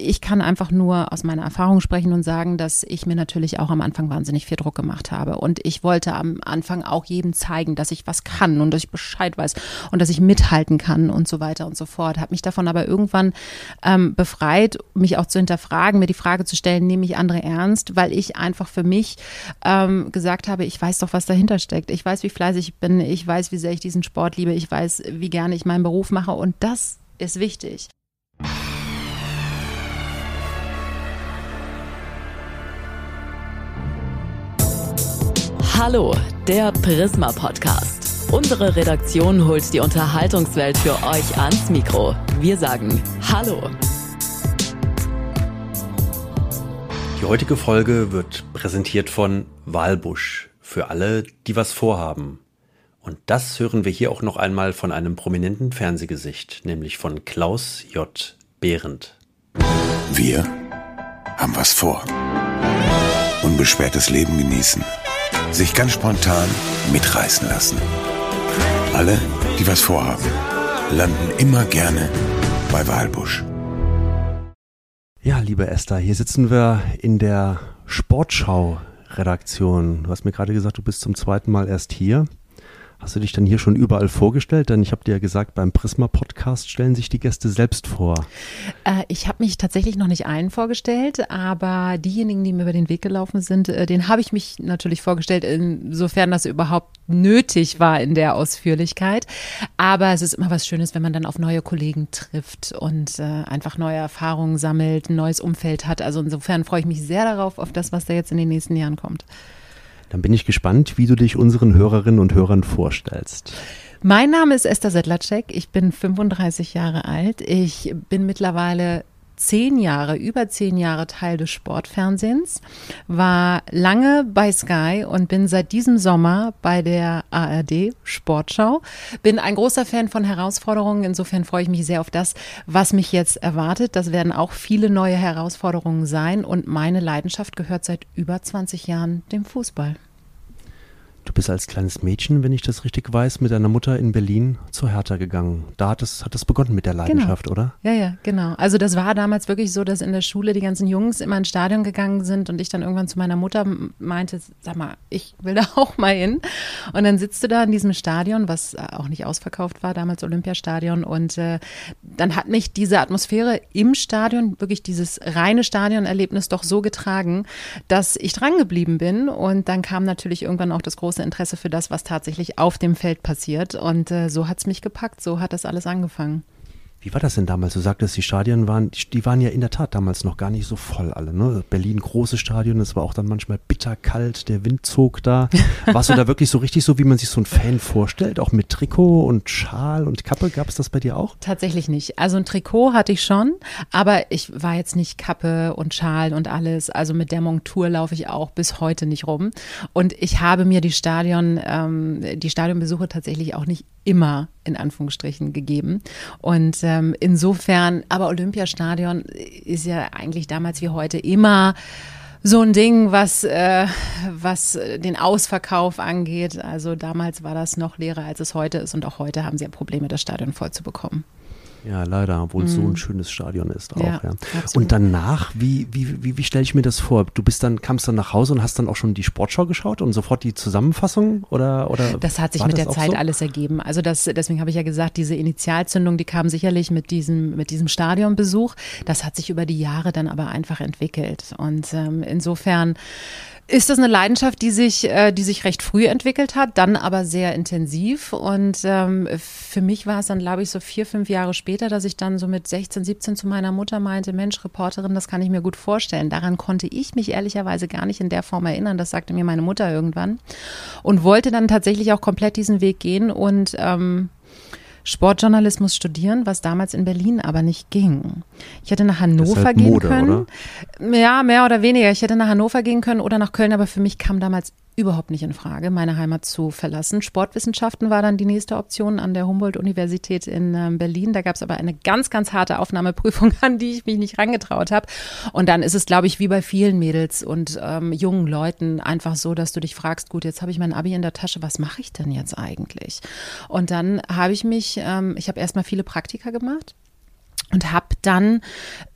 Ich kann einfach nur aus meiner Erfahrung sprechen und sagen, dass ich mir natürlich auch am Anfang wahnsinnig viel Druck gemacht habe. Und ich wollte am Anfang auch jedem zeigen, dass ich was kann und dass ich Bescheid weiß und dass ich mithalten kann und so weiter und so fort. Habe mich davon aber irgendwann ähm, befreit, mich auch zu hinterfragen, mir die Frage zu stellen, nehme ich andere ernst, weil ich einfach für mich ähm, gesagt habe, ich weiß doch, was dahinter steckt. Ich weiß, wie fleißig ich bin. Ich weiß, wie sehr ich diesen Sport liebe. Ich weiß, wie gerne ich meinen Beruf mache. Und das ist wichtig. Hallo, der Prisma Podcast. Unsere Redaktion holt die Unterhaltungswelt für euch ans Mikro. Wir sagen Hallo. Die heutige Folge wird präsentiert von Walbusch für alle, die was vorhaben. Und das hören wir hier auch noch einmal von einem prominenten Fernsehgesicht, nämlich von Klaus J. Behrendt. Wir haben was vor. Unbeschwertes Leben genießen. Sich ganz spontan mitreißen lassen. Alle, die was vorhaben, landen immer gerne bei Walbusch. Ja, liebe Esther, hier sitzen wir in der Sportschau-Redaktion. Du hast mir gerade gesagt, du bist zum zweiten Mal erst hier. Hast du dich dann hier schon überall vorgestellt? Denn ich habe dir ja gesagt, beim Prisma-Podcast stellen sich die Gäste selbst vor. Äh, ich habe mich tatsächlich noch nicht allen vorgestellt, aber diejenigen, die mir über den Weg gelaufen sind, äh, den habe ich mich natürlich vorgestellt, insofern das überhaupt nötig war in der Ausführlichkeit. Aber es ist immer was Schönes, wenn man dann auf neue Kollegen trifft und äh, einfach neue Erfahrungen sammelt, ein neues Umfeld hat. Also insofern freue ich mich sehr darauf, auf das, was da jetzt in den nächsten Jahren kommt. Dann bin ich gespannt, wie du dich unseren Hörerinnen und Hörern vorstellst. Mein Name ist Esther Sedlacek. Ich bin 35 Jahre alt. Ich bin mittlerweile zehn Jahre, über zehn Jahre Teil des Sportfernsehens, war lange bei Sky und bin seit diesem Sommer bei der ARD Sportschau. Bin ein großer Fan von Herausforderungen. Insofern freue ich mich sehr auf das, was mich jetzt erwartet. Das werden auch viele neue Herausforderungen sein und meine Leidenschaft gehört seit über 20 Jahren dem Fußball. Du bist als kleines Mädchen, wenn ich das richtig weiß, mit deiner Mutter in Berlin zur Hertha gegangen. Da hat es, hat es begonnen mit der Leidenschaft, genau. oder? Ja, ja, genau. Also das war damals wirklich so, dass in der Schule die ganzen Jungs immer ins Stadion gegangen sind und ich dann irgendwann zu meiner Mutter meinte, sag mal, ich will da auch mal hin. Und dann sitzt du da in diesem Stadion, was auch nicht ausverkauft war, damals Olympiastadion. Und äh, dann hat mich diese Atmosphäre im Stadion, wirklich dieses reine Stadionerlebnis doch so getragen, dass ich dran geblieben bin. Und dann kam natürlich irgendwann auch das große große Interesse für das, was tatsächlich auf dem Feld passiert. Und äh, so hat es mich gepackt, so hat das alles angefangen. Wie war das denn damals? Du sagtest, die Stadien waren, die waren ja in der Tat damals noch gar nicht so voll alle. Ne? Berlin, großes Stadion, es war auch dann manchmal bitterkalt, der Wind zog da. Warst du da wirklich so richtig so, wie man sich so einen Fan vorstellt? Auch mit Trikot und Schal und Kappe? Gab es das bei dir auch? Tatsächlich nicht. Also ein Trikot hatte ich schon, aber ich war jetzt nicht Kappe und Schal und alles. Also mit der Montur laufe ich auch bis heute nicht rum. Und ich habe mir die Stadion, ähm, die Stadionbesuche tatsächlich auch nicht immer in Anführungsstrichen gegeben. Und ähm, insofern, aber Olympiastadion ist ja eigentlich damals wie heute immer so ein Ding, was, äh, was den Ausverkauf angeht. Also damals war das noch leerer, als es heute ist. Und auch heute haben sie ja Probleme, das Stadion voll zu bekommen. Ja, leider, obwohl es so ein schönes Stadion ist auch. Ja, Ja. Und danach, wie, wie, wie, wie stelle ich mir das vor? Du bist dann, kamst dann nach Hause und hast dann auch schon die Sportschau geschaut und sofort die Zusammenfassung oder, oder Das hat sich mit der Zeit so? alles ergeben. Also das, deswegen habe ich ja gesagt, diese Initialzündung, die kam sicherlich mit diesem, mit diesem Stadionbesuch. Das hat sich über die Jahre dann aber einfach entwickelt. Und ähm, insofern ist das eine Leidenschaft, die sich, äh, die sich recht früh entwickelt hat, dann aber sehr intensiv. Und ähm, für mich war es dann, glaube ich, so vier, fünf Jahre später, dass ich dann so mit 16, 17 zu meiner Mutter meinte, Mensch, Reporterin, das kann ich mir gut vorstellen. Daran konnte ich mich ehrlicherweise gar nicht in der Form erinnern. Das sagte mir meine Mutter irgendwann. Und wollte dann tatsächlich auch komplett diesen Weg gehen und ähm, Sportjournalismus studieren, was damals in Berlin aber nicht ging. Ich hätte nach Hannover halt gehen Mode, können. oder? Ja, mehr oder weniger. Ich hätte nach Hannover gehen können oder nach Köln, aber für mich kam damals überhaupt nicht in Frage, meine Heimat zu verlassen. Sportwissenschaften war dann die nächste Option an der Humboldt-Universität in ähm, Berlin. Da gab es aber eine ganz, ganz harte Aufnahmeprüfung, an die ich mich nicht rangetraut habe. Und dann ist es, glaube ich, wie bei vielen Mädels und ähm, jungen Leuten einfach so, dass du dich fragst, gut, jetzt habe ich mein Abi in der Tasche, was mache ich denn jetzt eigentlich? Und dann habe ich mich, ähm, ich habe erstmal viele Praktika gemacht und habe dann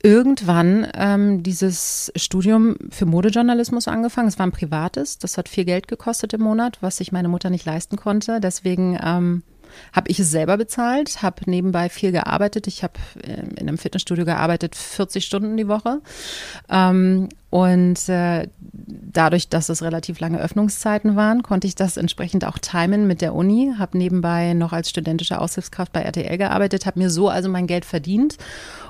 irgendwann ähm, dieses Studium für Modejournalismus angefangen. Es war ein privates, das hat viel Geld gekostet im Monat, was sich meine Mutter nicht leisten konnte. Deswegen ähm, habe ich es selber bezahlt, habe nebenbei viel gearbeitet. Ich habe äh, in einem Fitnessstudio gearbeitet, 40 Stunden die Woche. Ähm, und äh, dadurch, dass es relativ lange Öffnungszeiten waren, konnte ich das entsprechend auch timen mit der Uni. Habe nebenbei noch als studentische Aushilfskraft bei RTL gearbeitet, habe mir so also mein Geld verdient,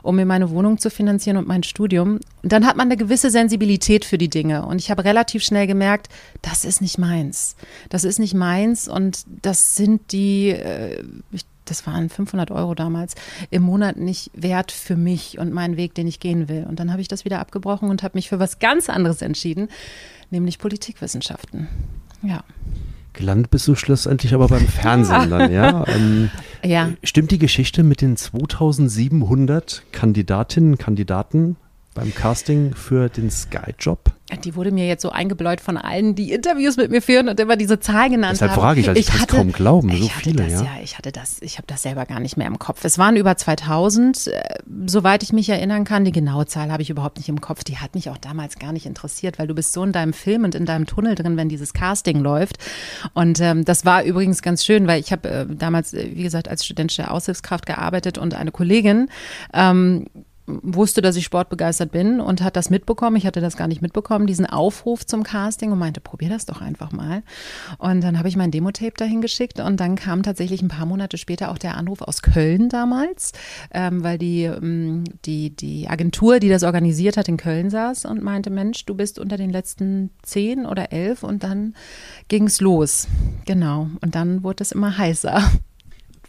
um mir meine Wohnung zu finanzieren und mein Studium. Und dann hat man eine gewisse Sensibilität für die Dinge. Und ich habe relativ schnell gemerkt, das ist nicht meins. Das ist nicht meins und das sind die, äh, ich das waren 500 Euro damals, im Monat nicht wert für mich und meinen Weg, den ich gehen will. Und dann habe ich das wieder abgebrochen und habe mich für was ganz anderes entschieden, nämlich Politikwissenschaften. Ja. Gelandet bist du schlussendlich aber beim Fernsehen dann, ja? Ähm, Ja. Stimmt die Geschichte mit den 2700 Kandidatinnen, Kandidaten beim Casting für den Sky-Job? Die wurde mir jetzt so eingebläut von allen, die Interviews mit mir führen und immer diese Zahl genannt Deshalb haben. frage ich, also ich kann's kaum glauben, so viele, das, ja. ja. Ich hatte das, ich habe das selber gar nicht mehr im Kopf. Es waren über 2000, äh, soweit ich mich erinnern kann. Die genaue Zahl habe ich überhaupt nicht im Kopf. Die hat mich auch damals gar nicht interessiert, weil du bist so in deinem Film und in deinem Tunnel drin, wenn dieses Casting läuft. Und ähm, das war übrigens ganz schön, weil ich habe äh, damals, äh, wie gesagt, als studentische Aushilfskraft gearbeitet und eine Kollegin ähm, wusste, dass ich sportbegeistert bin und hat das mitbekommen. Ich hatte das gar nicht mitbekommen, diesen Aufruf zum Casting und meinte, probier das doch einfach mal. Und dann habe ich mein Demo-Tape dahin geschickt und dann kam tatsächlich ein paar Monate später auch der Anruf aus Köln damals, ähm, weil die, ähm, die, die Agentur, die das organisiert hat, in Köln saß und meinte, Mensch, du bist unter den letzten zehn oder elf und dann ging es los. Genau. Und dann wurde es immer heißer.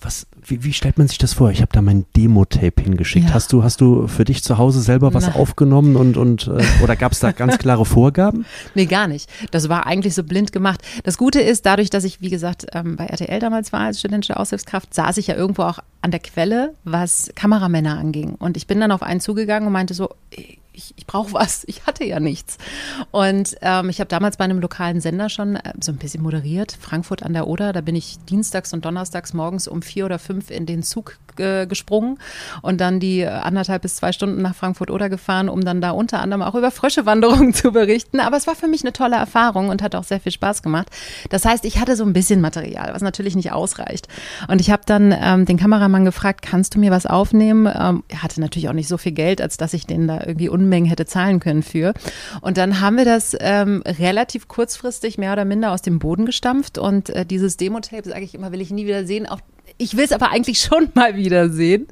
Was, wie, wie stellt man sich das vor? Ich habe da mein Demo-Tape hingeschickt. Ja. Hast du, hast du für dich zu Hause selber was Na. aufgenommen und, und äh, oder gab es da ganz klare Vorgaben? Nee, gar nicht. Das war eigentlich so blind gemacht. Das Gute ist, dadurch, dass ich, wie gesagt, ähm, bei RTL damals war als studentische Aushilfskraft, saß ich ja irgendwo auch an der Quelle, was Kameramänner anging. Und ich bin dann auf einen zugegangen und meinte so, ich, ich brauche was, ich hatte ja nichts. Und ähm, ich habe damals bei einem lokalen Sender schon äh, so ein bisschen moderiert, Frankfurt an der Oder. Da bin ich dienstags und donnerstags morgens um vier oder fünf in den Zug äh, gesprungen und dann die äh, anderthalb bis zwei Stunden nach Frankfurt Oder gefahren, um dann da unter anderem auch über Fröschewanderungen zu berichten. Aber es war für mich eine tolle Erfahrung und hat auch sehr viel Spaß gemacht. Das heißt, ich hatte so ein bisschen Material, was natürlich nicht ausreicht. Und ich habe dann ähm, den Kameramann gefragt, kannst du mir was aufnehmen? Ähm, er hatte natürlich auch nicht so viel Geld, als dass ich den da irgendwie Unmengen hätte zahlen können für. Und dann haben wir das ähm, relativ kurzfristig mehr oder minder aus dem Boden gestampft. Und äh, dieses Demo-Tape, sage ich immer, will ich nie wieder sehen. Auch ich will es aber eigentlich schon mal wieder sehen.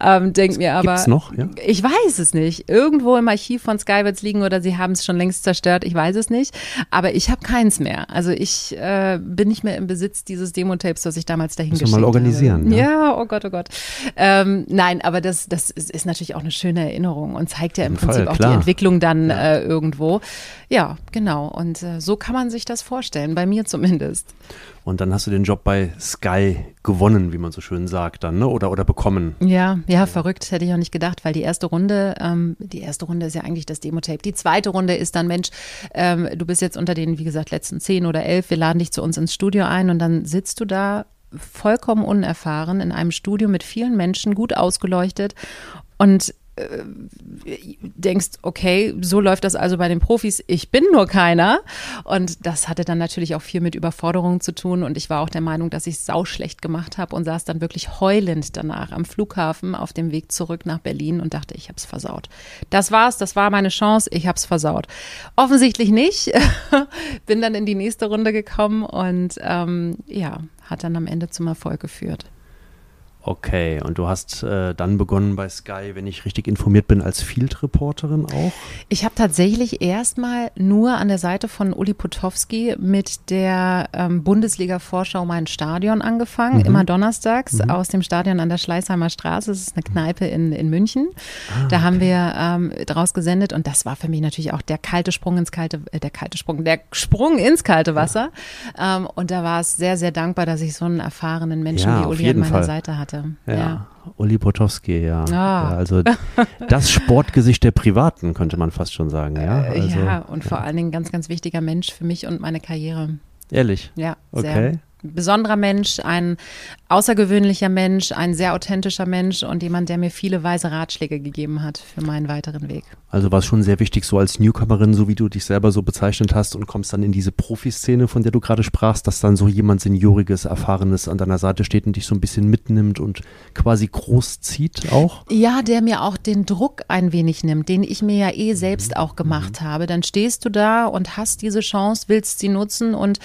Ähm, denk mir aber. Gibt's noch, ja? Ich weiß es nicht. Irgendwo im Archiv von Sky wird es liegen oder sie haben es schon längst zerstört. Ich weiß es nicht. Aber ich habe keins mehr. Also ich äh, bin nicht mehr im Besitz dieses Demo-Tapes, das ich damals dahin geschickt mal organisieren, habe. ja. Ja, oh Gott, oh Gott. Ähm, nein, aber das, das ist, ist natürlich auch eine schöne Erinnerung und zeigt ja im jeden Prinzip auch klar. die Entwicklung dann äh, irgendwo. Ja, genau. Und äh, so kann man sich das vorstellen, bei mir zumindest. Und dann hast du den Job bei Sky gewonnen, wie man so schön sagt dann, ne? Oder, oder bekommen. Ja, ja, verrückt, hätte ich auch nicht gedacht, weil die erste Runde, ähm, die erste Runde ist ja eigentlich das Demo-Tape. Die zweite Runde ist dann, Mensch, ähm, du bist jetzt unter den, wie gesagt, letzten zehn oder elf, wir laden dich zu uns ins Studio ein und dann sitzt du da vollkommen unerfahren in einem Studio mit vielen Menschen, gut ausgeleuchtet und äh, denkst, okay, so läuft das also bei den Profis. Ich bin nur keiner. Und das hatte dann natürlich auch viel mit Überforderung zu tun. Und ich war auch der Meinung, dass ich es sauschlecht gemacht habe und saß dann wirklich heulend danach am Flughafen auf dem Weg zurück nach Berlin und dachte, ich habe es versaut. Das war's, das war meine Chance, ich habe es versaut. Offensichtlich nicht. bin dann in die nächste Runde gekommen und ähm, ja, hat dann am Ende zum Erfolg geführt. Okay, und du hast äh, dann begonnen bei Sky, wenn ich richtig informiert bin, als Field-Reporterin auch? Ich habe tatsächlich erstmal nur an der Seite von Uli Potowski mit der ähm, Bundesliga-Vorschau Mein Stadion angefangen, Mhm. immer donnerstags aus dem Stadion an der Schleißheimer Straße. Das ist eine Kneipe in, in München. da haben wir ähm, draus gesendet und das war für mich natürlich auch der kalte Sprung ins kalte, äh, der kalte Sprung, der Sprung ins kalte Wasser. Ähm, und da war es sehr, sehr dankbar, dass ich so einen erfahrenen Menschen Ja, wie Uli an meiner Fall. Seite hatte. Ja. Uli Potowski, ja. Ah. ja. Also das Sportgesicht der Privaten, könnte man fast schon sagen, ja. Äh, Also, ja, und vor allen Dingen ganz, ganz wichtiger Mensch für mich und meine Karriere. Ehrlich. Ja, sehr Okay. Besonderer Mensch, ein außergewöhnlicher Mensch, ein sehr authentischer Mensch und jemand, der mir viele weise Ratschläge gegeben hat für meinen weiteren Weg. Also war es schon sehr wichtig, so als Newcomerin, so wie du dich selber so bezeichnet hast und kommst dann in diese Profiszene, von der du gerade sprachst, dass dann so jemand Senioriges, Erfahrenes an deiner Seite steht und dich so ein bisschen mitnimmt und quasi großzieht auch? Ja, der mir auch den Druck ein wenig nimmt, den ich mir ja eh selbst auch gemacht habe. Dann stehst du da und hast diese Chance, willst sie nutzen und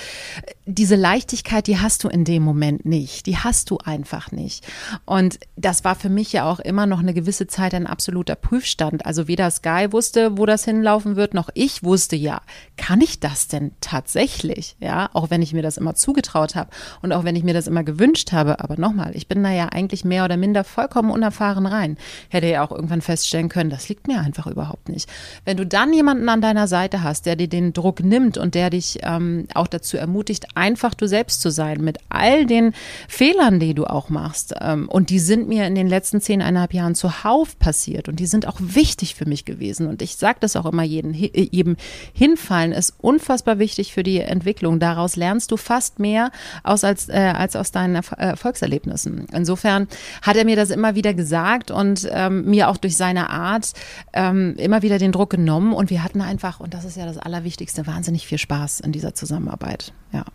diese Leichtigkeit, die hast du in dem Moment nicht. Die hast du einfach nicht. Und das war für mich ja auch immer noch eine gewisse Zeit ein absoluter Prüfstand. Also weder Sky wusste, wo das hinlaufen wird, noch ich wusste ja, kann ich das denn tatsächlich? Ja, auch wenn ich mir das immer zugetraut habe und auch wenn ich mir das immer gewünscht habe. Aber nochmal, ich bin da ja eigentlich mehr oder minder vollkommen unerfahren rein. Hätte ja auch irgendwann feststellen können, das liegt mir einfach überhaupt nicht. Wenn du dann jemanden an deiner Seite hast, der dir den Druck nimmt und der dich ähm, auch dazu ermutigt, einfach du selbst zu sein, mit all den Fehlern, die du auch machst. Ähm, und die sind mir in den letzten zehneinhalb Jahren zuhauf passiert und die sind auch wichtig für mich gewesen. Und ich sage das auch immer jeden, äh, jedem, hinfallen ist unfassbar wichtig für die Entwicklung. Daraus lernst du fast mehr aus als, äh, als aus deinen äh, Erfolgserlebnissen. Insofern hat er mir das immer wieder gesagt und ähm, mir auch durch seine Art ähm, immer wieder den Druck genommen. Und wir hatten einfach, und das ist ja das Allerwichtigste, wahnsinnig viel Spaß in dieser Zusammenarbeit. Ja.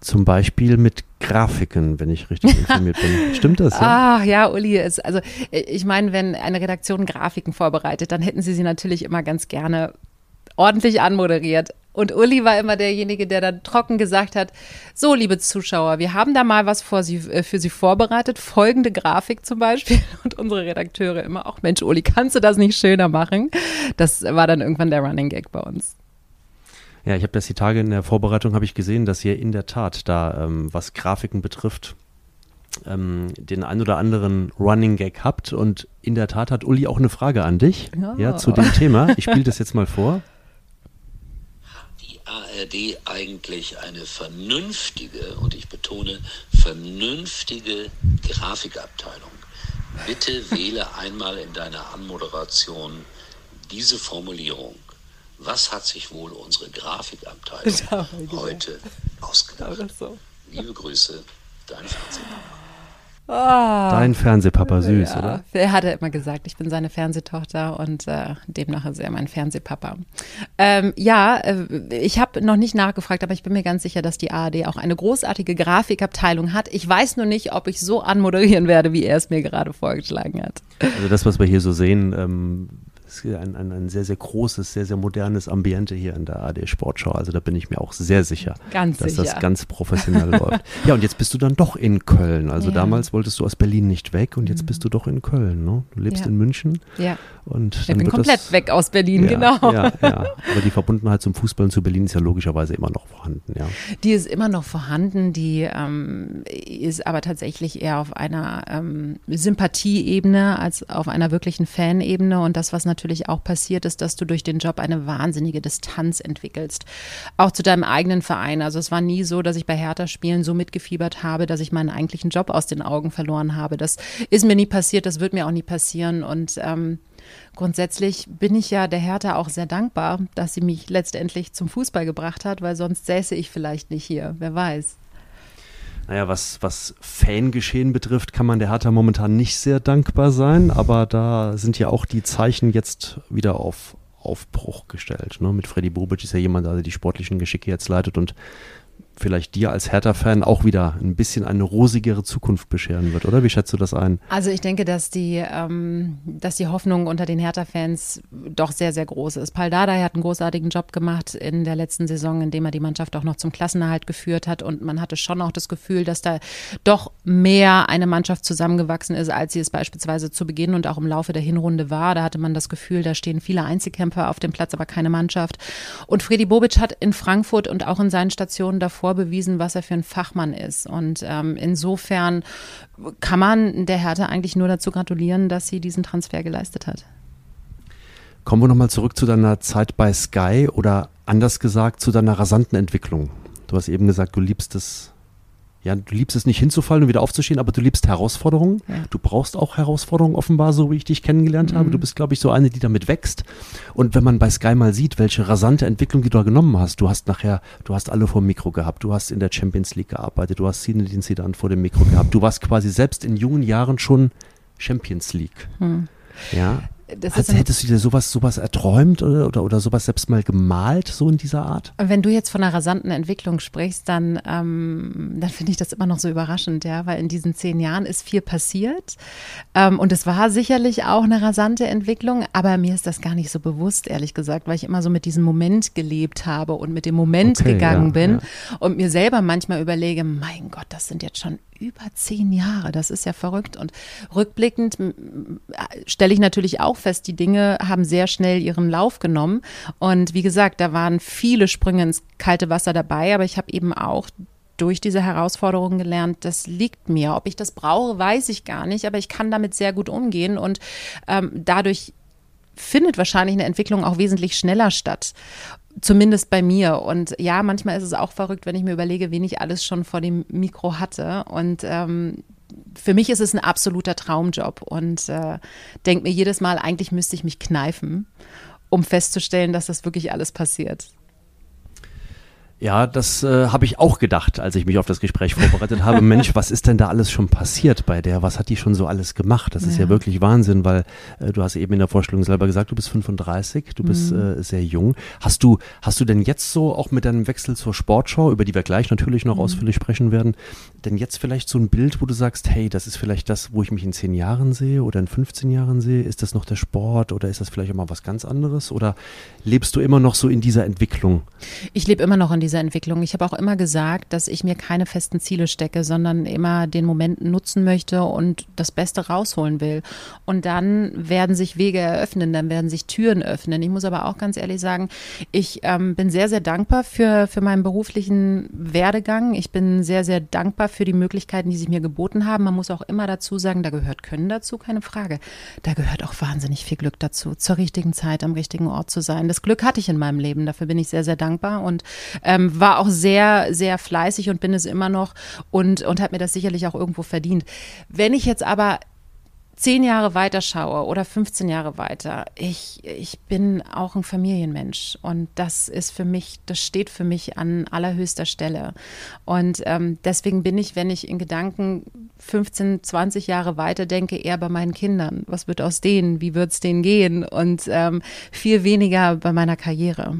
Zum Beispiel mit Grafiken, wenn ich richtig informiert bin. Stimmt das? Ja? Ah, ja, Uli ist, also äh, ich meine, wenn eine Redaktion Grafiken vorbereitet, dann hätten sie sie natürlich immer ganz gerne ordentlich anmoderiert. Und Uli war immer derjenige, der dann trocken gesagt hat, so, liebe Zuschauer, wir haben da mal was sie, äh, für Sie vorbereitet, folgende Grafik zum Beispiel. Und unsere Redakteure immer, auch Mensch, Uli, kannst du das nicht schöner machen? Das war dann irgendwann der Running Gag bei uns. Ja, ich habe das die Tage in der Vorbereitung habe ich gesehen, dass ihr in der Tat da, ähm, was Grafiken betrifft, ähm, den ein oder anderen Running Gag habt. Und in der Tat hat Uli auch eine Frage an dich, Ja. ja, zu dem Thema. Ich spiele das jetzt mal vor. die ARD eigentlich eine vernünftige, und ich betone vernünftige Grafikabteilung. Bitte wähle einmal in deiner Anmoderation diese Formulierung. Was hat sich wohl unsere Grafikabteilung heute ausgedacht? Liebe Grüße, dein Fernsehpapa. Dein Fernsehpapa süß, ja, oder? Er hatte immer gesagt, ich bin seine Fernsehtochter und äh, demnach ist er mein Fernsehpapa. Ähm, ja, äh, ich habe noch nicht nachgefragt, aber ich bin mir ganz sicher, dass die ARD auch eine großartige Grafikabteilung hat. Ich weiß nur nicht, ob ich so anmoderieren werde, wie er es mir gerade vorgeschlagen hat. Also das, was wir hier so sehen, ähm, ist ein, ein, ein sehr, sehr großes, sehr, sehr modernes Ambiente hier in der AD Sportschau. Also da bin ich mir auch sehr sicher, Ganz dass sicher. das ganz professionell läuft. Ja, und jetzt bist du dann doch in Köln. Also Ja. Mhm. damals wolltest du aus Berlin nicht weg und jetzt bist du doch in Köln. Ne? Du lebst Ja. in München Ja, und ich bin komplett das, weg aus Berlin, ja, genau. Ja, ja. Aber die Verbundenheit zum Fußball und zu Berlin ist ja logischerweise immer noch vorhanden, ja. Die ist immer noch vorhanden, die ähm, ist aber tatsächlich eher auf einer ähm, Sympathieebene als auf einer wirklichen Fanebene. Und das, was natürlich auch passiert, ist, dass du durch den Job eine wahnsinnige Distanz entwickelst. Auch zu deinem eigenen Verein. Also es war nie so, dass ich bei Hertha-Spielen so mitgefiebert habe, dass ich meinen eigentlichen Job aus den Augen verloren habe. Das ist mir nie passiert, das wird mir auch nie passieren. Und ähm, Grundsätzlich bin ich ja der Hertha auch sehr dankbar, dass sie mich letztendlich zum Fußball gebracht hat, weil sonst säße ich vielleicht nicht hier. Wer weiß. Naja, was, was Fangeschehen betrifft, kann man der Hertha momentan nicht sehr dankbar sein, aber da sind ja auch die Zeichen jetzt wieder auf Aufbruch gestellt. Ne? Mit Freddy Bobic ist ja jemand, der die sportlichen Geschicke jetzt leitet und vielleicht dir als Hertha-Fan auch wieder ein bisschen eine rosigere Zukunft bescheren wird, oder? Wie schätzt du das ein? Also ich denke, dass die, ähm, dass die Hoffnung unter den Hertha-Fans doch sehr, sehr groß ist. Paul Dardai hat einen großartigen Job gemacht in der letzten Saison, in dem er die Mannschaft auch noch zum Klassenerhalt geführt hat und man hatte schon auch das Gefühl, dass da doch mehr eine Mannschaft zusammengewachsen ist, als sie es beispielsweise zu Beginn und auch im Laufe der Hinrunde war. Da hatte man das Gefühl, da stehen viele Einzelkämpfer auf dem Platz, aber keine Mannschaft. Und Freddy Bobic hat in Frankfurt und auch in seinen Stationen davor bewiesen, was er für ein Fachmann ist. Und ähm, insofern kann man der Hertha eigentlich nur dazu gratulieren, dass sie diesen Transfer geleistet hat. Kommen wir nochmal zurück zu deiner Zeit bei Sky oder anders gesagt zu deiner rasanten Entwicklung. Du hast eben gesagt, du liebst es ja, du liebst es nicht hinzufallen und wieder aufzustehen, aber du liebst Herausforderungen. Ja. Du brauchst auch Herausforderungen offenbar, so wie ich dich kennengelernt mhm. habe. Du bist, glaube ich, so eine, die damit wächst. Und wenn man bei Sky mal sieht, welche rasante Entwicklung die du da genommen hast, du hast nachher, du hast alle vor dem Mikro gehabt, du hast in der Champions League gearbeitet, du hast Zinedine Zidane vor dem Mikro gehabt, du warst quasi selbst in jungen Jahren schon Champions League. Mhm. Ja, Hast, hättest du dir sowas, sowas erträumt oder, oder, oder sowas selbst mal gemalt, so in dieser Art? Wenn du jetzt von einer rasanten Entwicklung sprichst, dann, ähm, dann finde ich das immer noch so überraschend, ja, weil in diesen zehn Jahren ist viel passiert. Ähm, und es war sicherlich auch eine rasante Entwicklung, aber mir ist das gar nicht so bewusst, ehrlich gesagt, weil ich immer so mit diesem Moment gelebt habe und mit dem Moment okay, gegangen ja, bin ja. und mir selber manchmal überlege, mein Gott, das sind jetzt schon über zehn Jahre. Das ist ja verrückt. Und rückblickend stelle ich natürlich auch fest, die Dinge haben sehr schnell ihren Lauf genommen. Und wie gesagt, da waren viele Sprünge ins kalte Wasser dabei, aber ich habe eben auch durch diese Herausforderungen gelernt, das liegt mir. Ob ich das brauche, weiß ich gar nicht, aber ich kann damit sehr gut umgehen und ähm, dadurch findet wahrscheinlich eine Entwicklung auch wesentlich schneller statt. Zumindest bei mir. Und ja, manchmal ist es auch verrückt, wenn ich mir überlege, wen ich alles schon vor dem Mikro hatte. Und ähm, für mich ist es ein absoluter Traumjob und äh, denke mir jedes Mal, eigentlich müsste ich mich kneifen, um festzustellen, dass das wirklich alles passiert. Ja, das äh, habe ich auch gedacht, als ich mich auf das Gespräch vorbereitet habe. Mensch, was ist denn da alles schon passiert bei der? Was hat die schon so alles gemacht? Das ist ja, wirklich Wahnsinn, weil äh, du hast eben in der Vorstellung selber gesagt, du bist 35, du bist mhm. äh, sehr jung. Hast du, hast du denn jetzt so auch mit deinem Wechsel zur Sportschau, über die wir gleich natürlich noch mhm. ausführlich sprechen werden, denn jetzt vielleicht so ein Bild, wo du sagst, hey, das ist vielleicht das, wo ich mich in zehn Jahren sehe oder in 15 Jahren sehe? Ist das noch der Sport oder ist das vielleicht auch mal was ganz anderes? Oder lebst du immer noch so in dieser Entwicklung? Ich lebe immer noch in dieser Entwicklung. Ich habe auch immer gesagt, dass ich mir keine festen Ziele stecke, sondern immer den Moment nutzen möchte und das Beste rausholen will. Und dann werden sich Wege eröffnen, dann werden sich Türen öffnen. Ich muss aber auch ganz ehrlich sagen, ich ähm, bin sehr, sehr dankbar für, für meinen beruflichen Werdegang. Ich bin sehr, sehr dankbar für die Möglichkeiten, die sich mir geboten haben. Man muss auch immer dazu sagen, da gehört Können dazu, keine Frage. Da gehört auch wahnsinnig viel Glück dazu, zur richtigen Zeit am richtigen Ort zu sein. Das Glück hatte ich in meinem Leben. Dafür bin ich sehr, sehr dankbar und ähm, war auch sehr, sehr fleißig und bin es immer noch und, und hat mir das sicherlich auch irgendwo verdient. Wenn ich jetzt aber zehn Jahre weiter schaue oder 15 Jahre weiter, ich, ich bin auch ein Familienmensch und das ist für mich, das steht für mich an allerhöchster Stelle. Und ähm, deswegen bin ich, wenn ich in Gedanken 15, 20 Jahre weiter denke, eher bei meinen Kindern. Was wird aus denen? Wie wird es denen gehen? Und ähm, viel weniger bei meiner Karriere.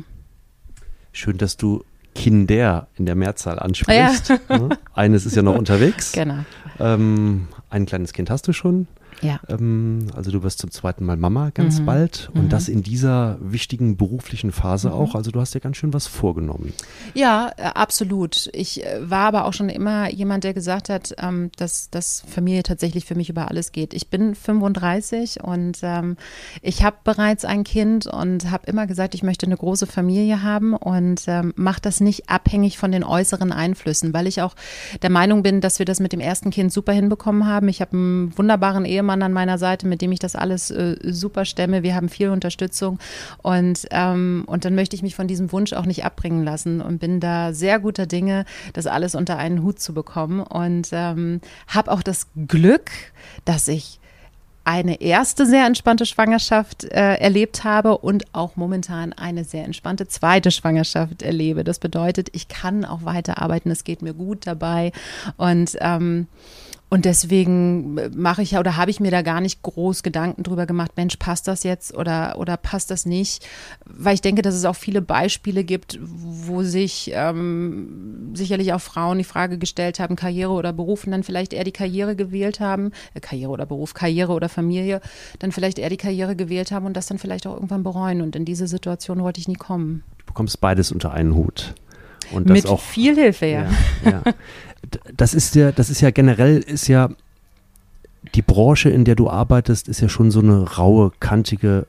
Schön, dass du Kinder in der Mehrzahl ansprichst. Ja. Eines ist ja noch unterwegs. Genau. Ähm, ein kleines Kind hast du schon. Ja. Ähm, also du wirst zum zweiten Mal Mama ganz mhm. bald und mhm. das in dieser wichtigen beruflichen Phase mhm. auch. Also du hast dir ganz schön was vorgenommen. Ja, äh, absolut. Ich äh, war aber auch schon immer jemand, der gesagt hat, ähm, dass, dass Familie tatsächlich für mich über alles geht. Ich bin 35 und ähm, ich habe bereits ein Kind und habe immer gesagt, ich möchte eine große Familie haben und ähm, mache das nicht abhängig von den äußeren Einflüssen, weil ich auch der Meinung bin, dass wir das mit dem ersten Kind super hinbekommen haben. Ich habe einen wunderbaren Ehemann Ehemann an meiner Seite, mit dem ich das alles äh, super stemme. Wir haben viel Unterstützung und, ähm, und dann möchte ich mich von diesem Wunsch auch nicht abbringen lassen und bin da sehr guter Dinge, das alles unter einen Hut zu bekommen und ähm, habe auch das Glück, dass ich eine erste sehr entspannte Schwangerschaft äh, erlebt habe und auch momentan eine sehr entspannte zweite Schwangerschaft erlebe. Das bedeutet, ich kann auch weiterarbeiten, es geht mir gut dabei und ähm, Und deswegen mache ich ja oder habe ich mir da gar nicht groß Gedanken drüber gemacht, Mensch, passt das jetzt oder, oder passt das nicht? Weil ich denke, dass es auch viele Beispiele gibt, wo sich ähm, sicherlich auch Frauen die Frage gestellt haben, Karriere oder Beruf und dann vielleicht eher die Karriere gewählt haben, äh, Karriere oder Beruf, Karriere oder Familie, dann vielleicht eher die Karriere gewählt haben und das dann vielleicht auch irgendwann bereuen. Und in diese Situation wollte ich nie kommen. Du bekommst beides unter einen Hut. Und Mit auch, viel Hilfe, ja. ja, ja. Das ist ja, das ist ja generell, ist ja die Branche, in der du arbeitest, ist ja schon so eine raue, kantige,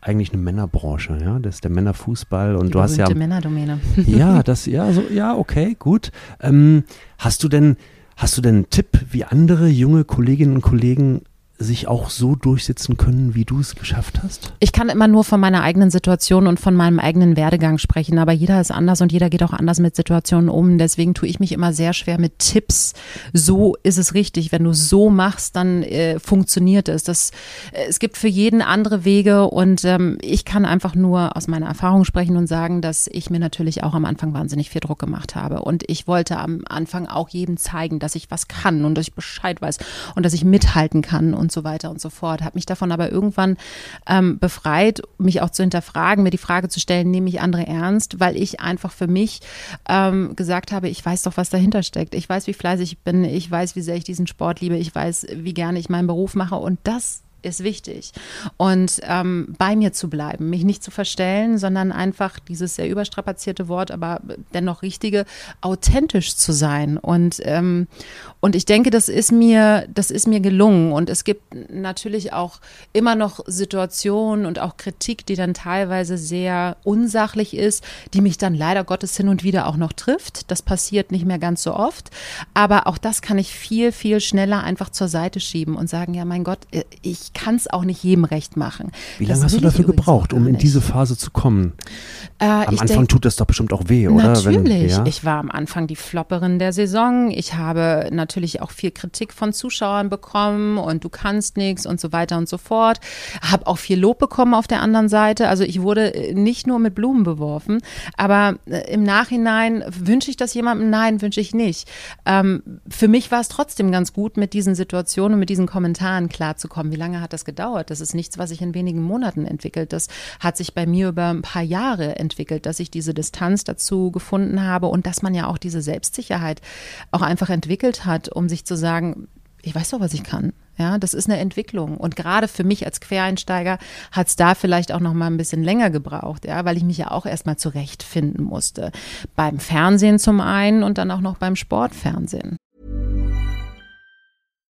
eigentlich eine Männerbranche, ja. Das ist der Männerfußball und die du hast ja. Männerdomäne. Ja, das, ja, so, ja, okay, gut. Ähm, hast du denn, hast du denn einen Tipp, wie andere junge Kolleginnen und Kollegen sich auch so durchsetzen können, wie du es geschafft hast? Ich kann immer nur von meiner eigenen Situation und von meinem eigenen Werdegang sprechen, aber jeder ist anders und jeder geht auch anders mit Situationen um. Deswegen tue ich mich immer sehr schwer mit Tipps. So ist es richtig. Wenn du so machst, dann äh, funktioniert es. Das, äh, es gibt für jeden andere Wege und ähm, ich kann einfach nur aus meiner Erfahrung sprechen und sagen, dass ich mir natürlich auch am Anfang wahnsinnig viel Druck gemacht habe. Und ich wollte am Anfang auch jedem zeigen, dass ich was kann und dass ich Bescheid weiß und dass ich mithalten kann und und so weiter und so fort. Habe mich davon aber irgendwann ähm, befreit, mich auch zu hinterfragen, mir die Frage zu stellen, nehme ich andere ernst, weil ich einfach für mich ähm, gesagt habe, ich weiß doch, was dahinter steckt. Ich weiß, wie fleißig ich bin, ich weiß, wie sehr ich diesen Sport liebe, ich weiß, wie gerne ich meinen Beruf mache und das ist wichtig. Und ähm, bei mir zu bleiben, mich nicht zu verstellen, sondern einfach dieses sehr überstrapazierte Wort, aber dennoch richtige, authentisch zu sein. Und, ähm, und ich denke, das ist mir, das ist mir gelungen. Und es gibt natürlich auch immer noch Situationen und auch Kritik, die dann teilweise sehr unsachlich ist, die mich dann leider Gottes hin und wieder auch noch trifft. Das passiert nicht mehr ganz so oft. Aber auch das kann ich viel, viel schneller einfach zur Seite schieben und sagen, ja, mein Gott, äh, ich ich kann es auch nicht jedem recht machen. Wie lange hast du dafür gebraucht, um in diese Phase zu kommen? Äh, am Anfang denk, tut das doch bestimmt auch weh, oder? Natürlich. Wenn, ja? Ich war am Anfang die Flopperin der Saison. Ich habe natürlich auch viel Kritik von Zuschauern bekommen und du kannst nichts und so weiter und so fort. Habe auch viel Lob bekommen auf der anderen Seite. Also ich wurde äh, nicht nur mit Blumen beworfen, aber äh, im Nachhinein wünsche ich das jemandem? Nein, wünsche ich nicht. Ähm, für mich war es trotzdem ganz gut, mit diesen Situationen und mit diesen Kommentaren klarzukommen. Wie lange hat das gedauert? Das ist nichts, was sich in wenigen Monaten entwickelt. Das hat sich bei mir über ein paar Jahre entwickelt, dass ich diese Distanz dazu gefunden habe und dass man ja auch diese Selbstsicherheit auch einfach entwickelt hat, um sich zu sagen, ich weiß doch, was ich kann. Ja, das ist eine Entwicklung. Und gerade für mich als Quereinsteiger hat es da vielleicht auch noch mal ein bisschen länger gebraucht, ja, weil ich mich ja auch erstmal zurechtfinden musste. Beim Fernsehen zum einen und dann auch noch beim Sportfernsehen.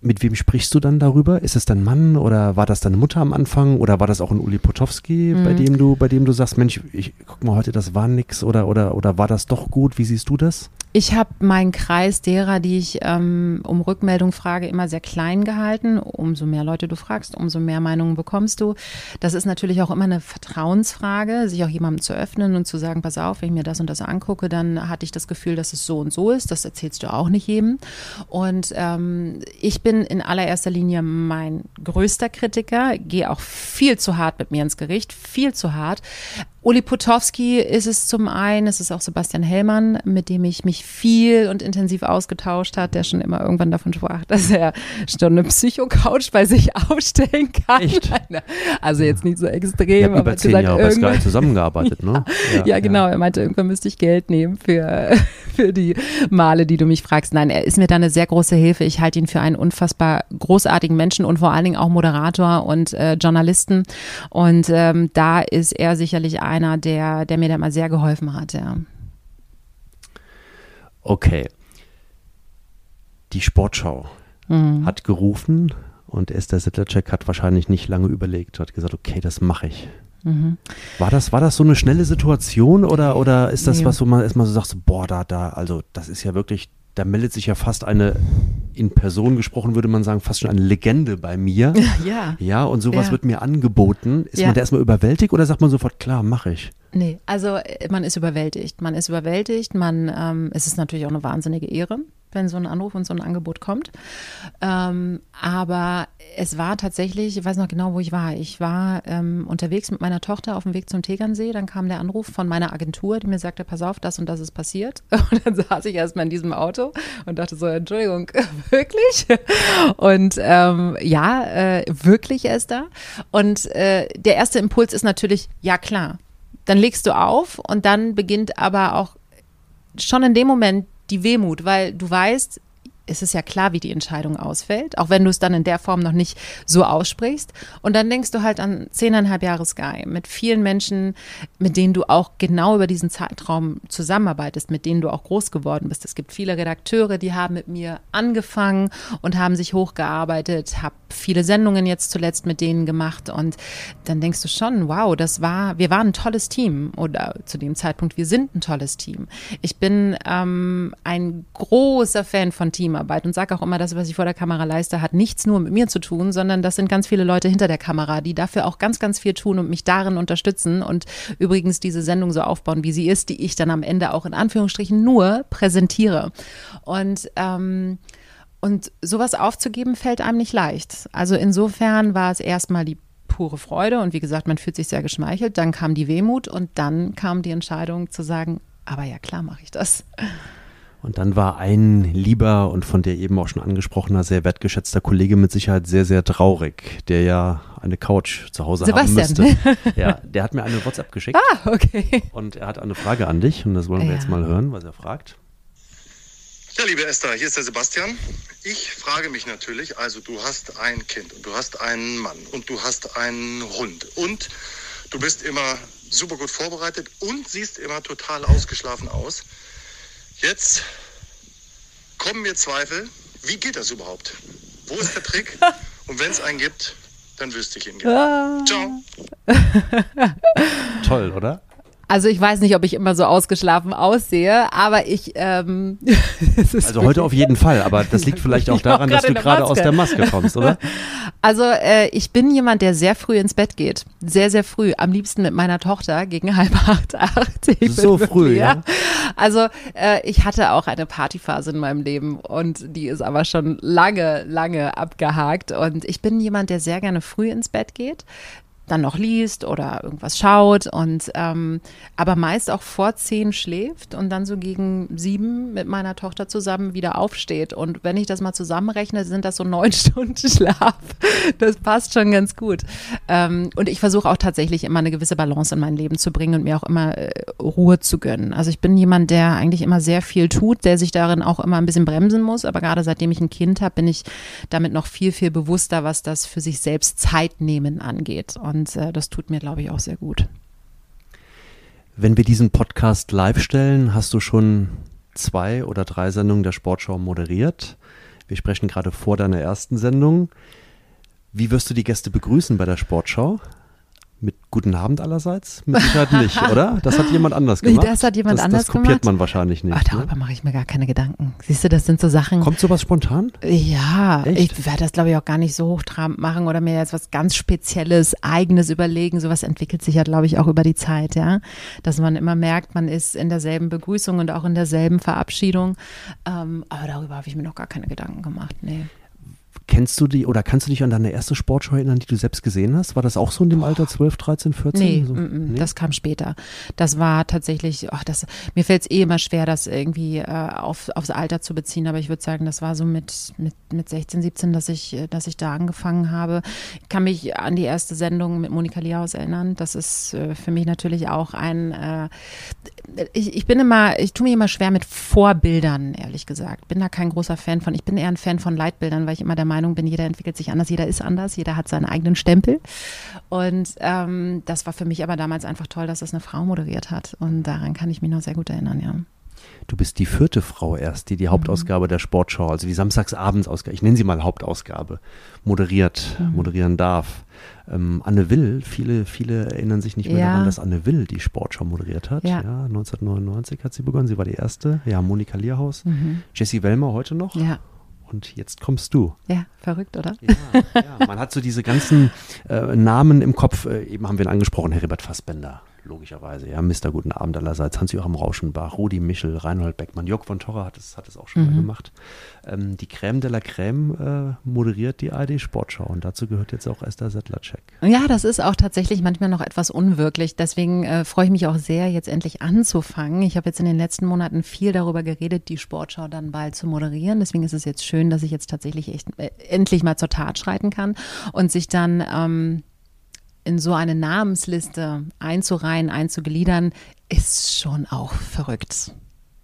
mit wem sprichst du dann darüber? Ist es dein Mann oder war das deine Mutter am Anfang oder war das auch ein Uli Potowski, mhm. bei dem du, bei dem du sagst, Mensch, ich guck mal heute, das war nix oder oder oder war das doch gut? Wie siehst du das? Ich habe meinen Kreis derer, die ich ähm, um Rückmeldung frage, immer sehr klein gehalten. Umso mehr Leute du fragst, umso mehr Meinungen bekommst du. Das ist natürlich auch immer eine Vertrauensfrage, sich auch jemandem zu öffnen und zu sagen, pass auf, wenn ich mir das und das angucke, dann hatte ich das Gefühl, dass es so und so ist. Das erzählst du auch nicht jedem. Und ähm, ich bin in allererster Linie mein größter Kritiker, gehe auch viel zu hart mit mir ins Gericht, viel zu hart. Uli Potowski ist es zum einen, es ist auch Sebastian Hellmann, mit dem ich mich viel und intensiv ausgetauscht hat, der schon immer irgendwann davon sprach, dass er schon eine Psycho-Couch bei sich aufstellen kann. Echt? Also jetzt nicht so extrem, aber über zehn gesagt, Jahre bei Sky zusammengearbeitet, ne? ja, ja, genau. Er meinte, irgendwann müsste ich Geld nehmen für, für die Male, die du mich fragst. Nein, er ist mir da eine sehr große Hilfe. Ich halte ihn für einen unfassbar großartigen Menschen und vor allen Dingen auch Moderator und äh, Journalisten. Und ähm, da ist er sicherlich ein einer, der, der mir da mal sehr geholfen hat, ja. Okay. Die Sportschau mhm. hat gerufen und Esther Sittlercheck hat wahrscheinlich nicht lange überlegt, hat gesagt, okay, das mache ich. War das, war das so eine schnelle Situation oder, oder ist das Nee. was, wo man erstmal so sagt, boah, da, da, also das ist ja wirklich, da meldet sich ja fast eine, in Person gesprochen würde man sagen, fast schon eine Legende bei mir. Ja. Ja, und sowas Ja. wird mir angeboten. Ist Ja. man da erstmal überwältigt oder sagt man sofort, klar, mache ich? Nee, also äh, man ist überwältigt. Man ist überwältigt. Man, ähm, es ist natürlich auch eine wahnsinnige Ehre, wenn so ein Anruf und so ein Angebot kommt. Ähm, aber es war tatsächlich, ich weiß noch genau, wo ich war. Ich war ähm, unterwegs mit meiner Tochter auf dem Weg zum Tegernsee. Dann kam der Anruf von meiner Agentur, die mir sagte, pass auf, das und das ist passiert. Und dann saß ich erstmal in diesem Auto und dachte so, Entschuldigung, wirklich? Und ähm, ja, äh, wirklich Esther. Und äh, der erste Impuls ist natürlich, ja klar. Dann legst du auf und dann beginnt aber auch schon in dem Moment die Wehmut, weil du weißt, es ist ja klar, wie die Entscheidung ausfällt, auch wenn du es dann in der Form noch nicht so aussprichst. Und dann denkst du halt an zehneinhalb Jahre Sky mit vielen Menschen, mit denen du auch genau über diesen Zeitraum zusammenarbeitest, mit denen du auch groß geworden bist. Es gibt viele Redakteure, die haben mit mir angefangen und haben sich hochgearbeitet, habe viele Sendungen jetzt zuletzt mit denen gemacht und dann denkst du schon, wow, das war, wir waren ein tolles Team oder zu dem Zeitpunkt, wir sind ein tolles Team. Ich bin ähm, ein großer Fan von Teamarbeit und sage auch immer, das, was ich vor der Kamera leiste, hat nichts nur mit mir zu tun, sondern das sind ganz viele Leute hinter der Kamera, die dafür auch ganz, ganz viel tun und mich darin unterstützen und übrigens diese Sendung so aufbauen, wie sie ist, die ich dann am Ende auch in Anführungsstrichen nur präsentiere. Und ähm, und sowas aufzugeben fällt einem nicht leicht. Also insofern war es erstmal die pure Freude und wie gesagt, man fühlt sich sehr geschmeichelt. Dann kam die Wehmut und dann kam die Entscheidung zu sagen, aber ja klar mache ich das. Und dann war ein lieber und von dir eben auch schon angesprochener, sehr wertgeschätzter Kollege mit Sicherheit sehr, sehr traurig, der ja eine Couch zu Hause Sebastian. haben müsste. Ja, der hat mir eine WhatsApp geschickt Ah, okay. und er hat eine Frage an dich und das wollen wir Ja. jetzt mal hören, was er fragt. Ja, liebe Esther, hier ist der Sebastian. Ich frage mich natürlich, also du hast ein Kind und du hast einen Mann und du hast einen Hund und du bist immer super gut vorbereitet und siehst immer total ausgeschlafen aus. Jetzt kommen mir Zweifel. Wie geht das überhaupt? Wo ist der Trick? Und wenn es einen gibt, dann wüsste ich ihn gerne. Ciao. Toll, oder? Also ich weiß nicht, ob ich immer so ausgeschlafen aussehe, aber ich ähm, Also heute auf jeden Fall, aber das liegt vielleicht auch daran, dass du gerade aus der Maske kommst, oder? Also äh, ich bin jemand, der sehr früh ins Bett geht. Sehr, sehr früh. Am liebsten mit meiner Tochter gegen halb acht, acht. Ich So früh, ja? Also äh, ich hatte auch eine Partyphase in meinem Leben und die ist aber schon lange, lange abgehakt. Und ich bin jemand, der sehr gerne früh ins Bett geht dann noch liest oder irgendwas schaut und ähm, aber meist auch vor zehn schläft und dann so gegen sieben mit meiner Tochter zusammen wieder aufsteht. Und wenn ich das mal zusammenrechne, sind das so neun Stunden Schlaf. Das passt schon ganz gut. Ähm, und ich versuche auch tatsächlich immer eine gewisse Balance in mein Leben zu bringen und mir auch immer äh, Ruhe zu gönnen. Also ich bin jemand, der eigentlich immer sehr viel tut, der sich darin auch immer ein bisschen bremsen muss. Aber gerade seitdem ich ein Kind habe, bin ich damit noch viel, viel bewusster, was das für sich selbst Zeit nehmen angeht. Und äh, das tut mir, glaube ich, auch sehr gut. Wenn wir diesen Podcast live stellen, hast du schon zwei oder drei Sendungen der Sportschau moderiert. Wir sprechen gerade vor deiner ersten Sendung. Wie wirst du die Gäste begrüßen bei der Sportschau? Mit guten Abend allerseits? Mit Sicherheit nicht, oder? Das hat jemand anders Nee, gemacht. das hat jemand das, anders Das kopiert gemacht. man wahrscheinlich nicht. Ach, darüber ne? mache ich mir gar keine Gedanken. Siehst du, das sind so Sachen. Kommt sowas spontan? Ja, Echt? ich werde das glaube ich auch gar nicht so hochtrabend machen oder mir jetzt was ganz Spezielles, Eigenes überlegen. Sowas entwickelt sich ja, glaube ich, auch über die Zeit, ja. Dass man immer merkt, man ist in derselben Begrüßung und auch in derselben Verabschiedung. Ähm, aber darüber habe ich mir noch gar keine Gedanken gemacht, nee. Kennst du die oder kannst du dich an deine erste Sportschau erinnern, die du selbst gesehen hast? War das auch so in dem Alter 12, 13, 14? Nee, so? mm, mm, das kam später. Das war tatsächlich, ach, das, mir fällt es eh immer schwer, das irgendwie äh, auf, aufs Alter zu beziehen, aber ich würde sagen, das war so mit, mit, mit 16, 17, dass ich, äh, dass ich da angefangen habe. Ich kann mich an die erste Sendung mit Monika Liaus erinnern. Das ist äh, für mich natürlich auch ein, äh, ich, ich bin immer, ich tue mir immer schwer mit Vorbildern, ehrlich gesagt. Bin da kein großer Fan von. Ich bin eher ein Fan von Leitbildern, weil ich immer der Meinung bin, jeder entwickelt sich anders, jeder ist anders, jeder hat seinen eigenen Stempel. Und ähm, das war für mich aber damals einfach toll, dass das eine Frau moderiert hat. Und daran kann ich mich noch sehr gut erinnern, ja. Du bist die vierte Frau erst, die die Hauptausgabe der Sportschau, also die Samstagsabendausgabe, ich nenne sie mal Hauptausgabe, moderiert, Mhm. moderieren darf. Ähm, Anne Will, viele, viele erinnern sich nicht mehr Ja. daran, dass Anne Will die Sportschau moderiert hat. Ja. 1999 hat sie begonnen, sie war die erste. Ja, Monika Lierhaus. Mhm. Jessie Wellmer heute noch. Ja, Und jetzt kommst du. ja, verrückt, oder? Ja, ja, man hat so diese ganzen äh, Namen im Kopf. Äh, eben haben wir ihn angesprochen, Heribert Fassbender, logischerweise. Ja, Mr. Guten Abend allerseits, Hans-Joachim Rauschenbach, Rudi Michel, Reinhold Beckmann, Jörg von Torra hat es, hat es auch schon Mhm. mal gemacht. Ähm, die Crème de la Crème äh, moderiert die ARD Sportschau und dazu gehört jetzt auch Esther Settlercheck. Ja, das ist auch tatsächlich manchmal noch etwas unwirklich. Deswegen äh, freue ich mich auch sehr, jetzt endlich anzufangen. Ich habe jetzt in den letzten Monaten viel darüber geredet, die Sportschau dann bald zu moderieren. Deswegen ist es jetzt schön, dass ich jetzt tatsächlich echt äh, endlich mal zur Tat schreiten kann und sich dann ähm, in so eine Namensliste einzureihen, einzugliedern, ist schon auch verrückt.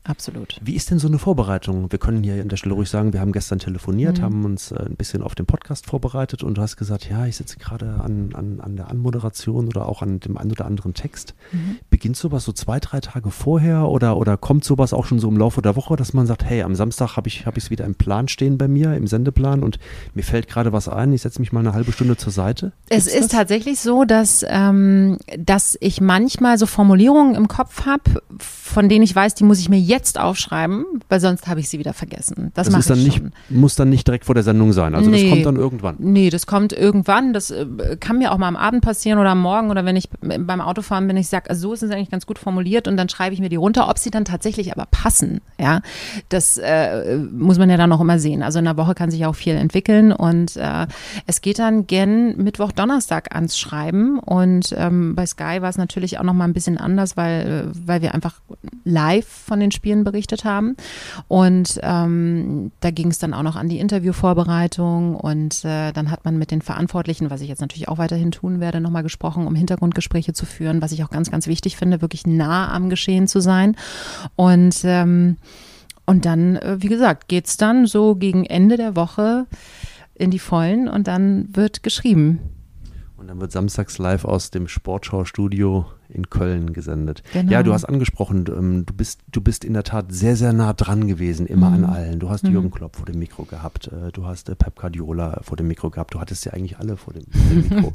Absolut. Wie ist denn so eine Vorbereitung? Wir können hier an der Stelle ruhig sagen, wir haben gestern telefoniert, Mhm. haben uns äh, ein bisschen auf den Podcast vorbereitet und du hast gesagt, ja, ich sitze gerade an, an, an der Anmoderation oder auch an dem einen oder anderen Text. Mhm. Beginnt sowas so zwei, drei Tage vorher oder, oder kommt sowas auch schon so im Laufe der Woche, dass man sagt, hey, am Samstag habe ich es wieder im Plan stehen bei mir, im Sendeplan und mir fällt gerade was ein, ich setze mich mal eine halbe Stunde zur Seite? Es Gibt's ist das? tatsächlich so, dass, ähm, dass ich manchmal so Formulierungen im Kopf habe, von denen ich weiß, die muss ich mir jetzt aufschreiben, weil sonst habe ich sie wieder vergessen. Das, Das ist dann ich nicht, muss dann nicht direkt vor der Sendung sein. Also Nee. das kommt dann irgendwann. Nee, das kommt irgendwann. Das äh, kann mir auch mal am Abend passieren oder am Morgen oder wenn ich beim Autofahren bin, ich sage, also so ist es eigentlich ganz gut formuliert und dann schreibe ich mir die runter, ob sie dann tatsächlich aber passen. Ja, das äh, muss man ja dann noch immer sehen. Also in einer Woche kann sich auch viel entwickeln und äh, es geht dann gern Mittwoch, Donnerstag ans Schreiben und ähm, bei Sky war es natürlich auch noch mal ein bisschen anders, weil, äh, weil wir einfach live von den Spielen berichtet haben und ähm, da ging es dann auch noch an die Interviewvorbereitung und äh, dann hat man mit den Verantwortlichen, was ich jetzt natürlich auch weiterhin tun werde, nochmal gesprochen, um Hintergrundgespräche zu führen, was ich auch ganz, ganz wichtig finde, wirklich nah am Geschehen zu sein. Und, ähm, und dann, äh, wie gesagt, geht's dann so gegen Ende der Woche in die Vollen und dann wird geschrieben. Und dann wird samstags live aus dem Sportschau-Studio in Köln gesendet. Genau. Ja, du hast angesprochen, ähm, du bist, du bist in der Tat sehr, sehr nah dran gewesen, immer Mhm. an allen. Du hast Jürgen Klopp vor dem Mikro gehabt, äh, du hast äh, Pep Guardiola vor dem Mikro gehabt, du hattest ja eigentlich alle vor dem, vor dem Mikro.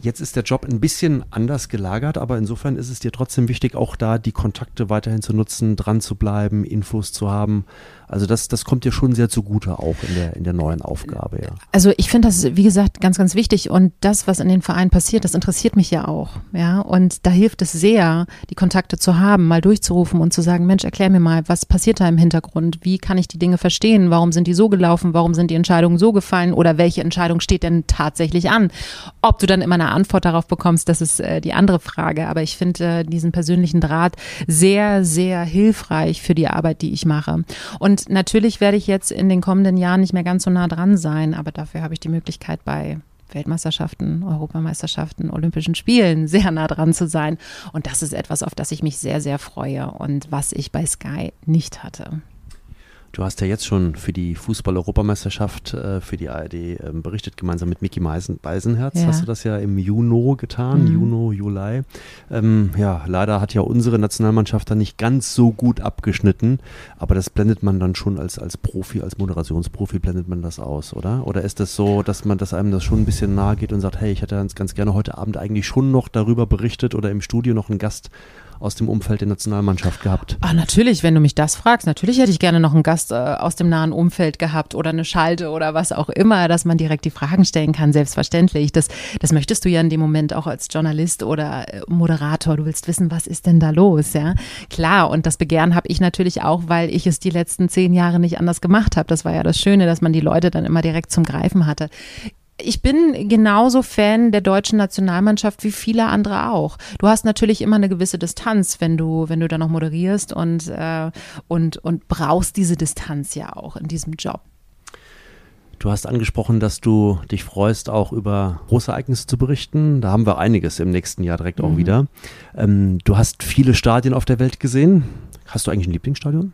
Jetzt ist der Job ein bisschen anders gelagert, aber insofern ist es dir trotzdem wichtig, auch da die Kontakte weiterhin zu nutzen, dran zu bleiben, Infos zu haben. Also das, das kommt dir schon sehr zugute auch in der, in der neuen Aufgabe, ja. Also ich finde das, wie gesagt, ganz, ganz wichtig. Und das, was in den Vereinen passiert, das interessiert mich ja auch. Ja, und da hilft es sehr, die Kontakte zu haben, mal durchzurufen und zu sagen, Mensch, erklär mir mal, was passiert da im Hintergrund? Wie kann ich die Dinge verstehen? Warum sind die so gelaufen? Warum sind die Entscheidungen so gefallen? Oder welche Entscheidung steht denn tatsächlich an? Ob du dann immer eine Antwort darauf bekommst, das ist äh, die andere Frage. Aber ich finde äh, diesen persönlichen Draht sehr, sehr hilfreich für die Arbeit, die ich mache. Und natürlich werde ich jetzt in den kommenden Jahren nicht mehr ganz so nah dran sein, aber dafür habe ich die Möglichkeit bei Weltmeisterschaften, Europameisterschaften, Olympischen Spielen sehr nah dran zu sein. Und das ist etwas, auf das ich mich sehr, sehr freue und was ich bei Sky nicht hatte. Du hast ja jetzt schon für die Fußball-Europameisterschaft äh, für die ARD ähm, berichtet, gemeinsam mit Micky Meisen, Beisenherz. Ja. Hast du das ja im Juni getan, Mhm. Juno, Juli. Ähm, ja, leider hat ja unsere Nationalmannschaft dann nicht ganz so gut abgeschnitten, aber das blendet man dann schon als, als Profi, als Moderationsprofi blendet man das aus, oder? Oder ist das so, dass man, dass einem das schon ein bisschen nahe geht und sagt, hey, ich hätte ganz, ganz gerne heute Abend eigentlich schon noch darüber berichtet oder im Studio noch einen Gast aus dem Umfeld der Nationalmannschaft gehabt? Ah, natürlich, wenn du mich das fragst. Natürlich hätte ich gerne noch einen Gast äh, aus dem nahen Umfeld gehabt oder eine Schalte oder was auch immer, dass man direkt die Fragen stellen kann, selbstverständlich. Das, das möchtest du ja in dem Moment auch als Journalist oder äh, Moderator. Du willst wissen, was ist denn da los, ja? Klar, und das Begehren habe ich natürlich auch, weil ich es die letzten zehn Jahre nicht anders gemacht habe. Das war ja das Schöne, dass man die Leute dann immer direkt zum Greifen hatte. Ich bin genauso Fan der deutschen Nationalmannschaft wie viele andere auch. Du hast natürlich immer eine gewisse Distanz, wenn du, wenn du da noch moderierst und, äh, und, und brauchst diese Distanz ja auch in diesem Job. Du hast angesprochen, dass du dich freust, auch über große Ereignisse zu berichten. Da haben wir einiges im nächsten Jahr direkt auch wieder. Ähm, du hast viele Stadien auf der Welt gesehen. Hast du eigentlich ein Lieblingsstadion?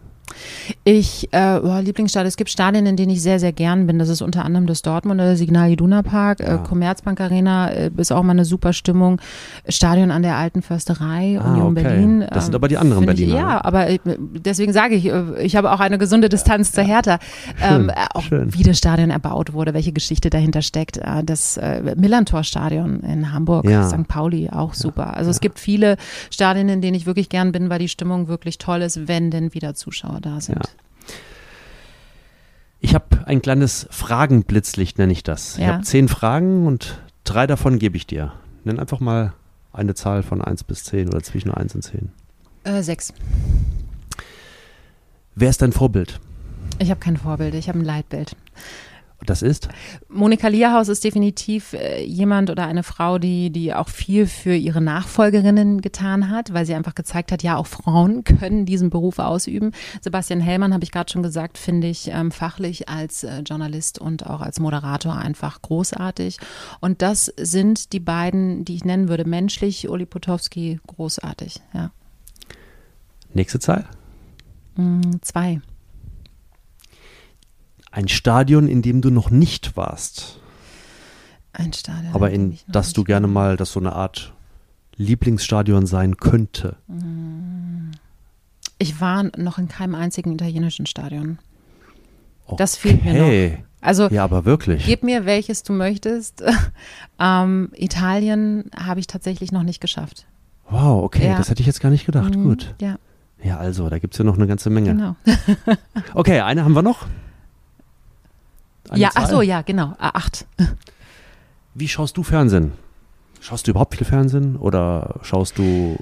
Ich, äh, oh, Lieblingsstadion, es gibt Stadien, in denen ich sehr, sehr gern bin. Das ist unter anderem das Dortmunder Signal Iduna Park, äh, Commerzbank Arena, äh, ist auch mal eine super Stimmung. Stadion an der Alten Försterei, Ah, Union okay. Berlin. Das sind ähm, aber die anderen find ich, Berliner, Ja, ne? aber äh, deswegen sage ich, äh, ich habe auch eine gesunde Distanz zur Hertha. Ähm, äh, auch schön. wie das Stadion erbaut wurde, welche Geschichte dahinter steckt. Äh, das äh, Millantor-Stadion in Hamburg, Ja. St. Pauli, auch super. Also es gibt viele Stadien, in denen ich wirklich gern bin, weil die Stimmung wirklich toll ist, wenn denn wieder Zuschauer da sind. Ja. Ich habe ein kleines Fragenblitzlicht, nenne ich das. Ich Ja. habe zehn Fragen und drei davon gebe ich dir. Nenn einfach mal eine Zahl von 1 bis 10 oder zwischen 1 und 10. Äh, sechs. Wer ist dein Vorbild? Ich habe kein Vorbild, ich habe ein Leitbild. Das ist? Monika Lierhaus ist definitiv äh, jemand oder eine Frau, die, die auch viel für ihre Nachfolgerinnen getan hat, weil sie einfach gezeigt hat, ja, auch Frauen können diesen Beruf ausüben. Sebastian Hellmann, habe ich gerade schon gesagt, finde ich ähm, fachlich als äh, Journalist und auch als Moderator einfach großartig. Und das sind die beiden, die ich nennen würde. Menschlich, Uli Potowski, großartig, ja. Nächste Zahl? Mm, zwei. Ein Stadion, in dem du noch nicht warst, Ein Stadion. aber in das du gerne mal, das so eine Art Lieblingsstadion sein könnte. Ich war noch in keinem einzigen italienischen Stadion. Das fehlt mir Okay. noch. Also Ja, aber wirklich. gib mir welches du möchtest. ähm, Italien habe ich tatsächlich noch nicht geschafft. Wow, okay, Ja. das hätte ich jetzt gar nicht gedacht. Mhm, Gut. Ja, Ja, also, da gibt es ja noch eine ganze Menge. genau. Okay, eine haben wir noch. Eine ja, ach Zahl? so, ja, genau. Ah, acht. Wie schaust du Fernsehen? Schaust du überhaupt viel Fernsehen oder schaust du